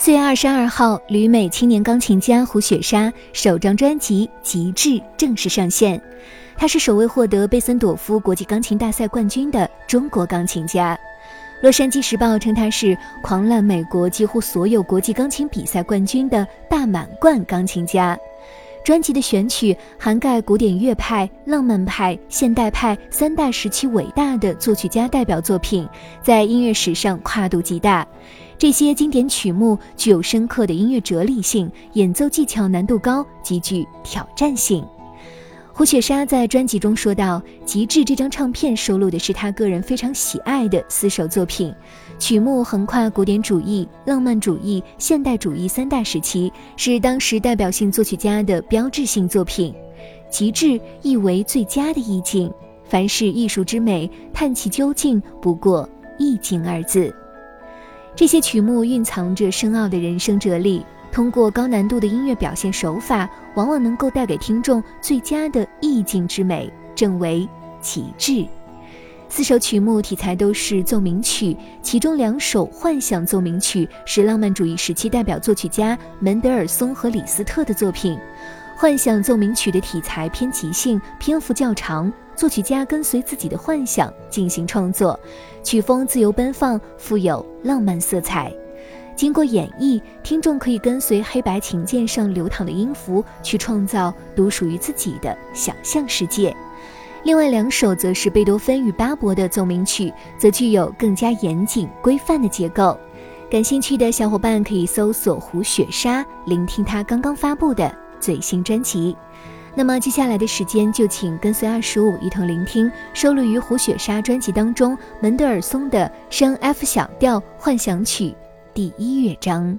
四月二十二号，旅美青年钢琴家胡雪莎首张专辑《极致》正式上线。她是首位获得贝森朵夫国际钢琴大赛冠军的中国钢琴家。《洛杉矶时报》称她是狂揽美国几乎所有国际钢琴比赛冠军的大满贯钢琴家。专辑的选曲涵盖古典乐派、浪漫派、现代派三大时期伟大的作曲家代表作品，在音乐史上跨度极大。这些经典曲目具有深刻的音乐哲理性，演奏技巧难度高，极具挑战性。胡雪莎在专辑中说道：“极致这张唱片收录的是他个人非常喜爱的四首作品，曲目横跨古典主义、浪漫主义、现代主义三大时期，是当时代表性作曲家的标志性作品。极致意为最佳的意境，凡是艺术之美，探其究竟，不过意境二字。”这些曲目蕴藏着深奥的人生哲理，通过高难度的音乐表现手法，往往能够带给听众最佳的意境之美，正为极致。四首曲目题材都是奏鸣曲，其中两首幻想奏鸣曲是浪漫主义时期代表作曲家门德尔松和李斯特的作品。幻想奏鸣曲的题材偏即兴，篇幅较长。作曲家跟随自己的幻想进行创作，曲风自由奔放，富有浪漫色彩。经过演绎，听众可以跟随黑白琴键上流淌的音符，去创造独属于自己的想象世界。另外两首则是贝多芬与巴伯的奏鸣曲，则具有更加严谨规范的结构。感兴趣的小伙伴可以搜索胡雪莎，聆听他刚刚发布的最新专辑。那么接下来的时间，就请跟随二十五一同聆听收录于胡雪莎专辑当中门德尔松的升 F 小调幻想曲第一乐章。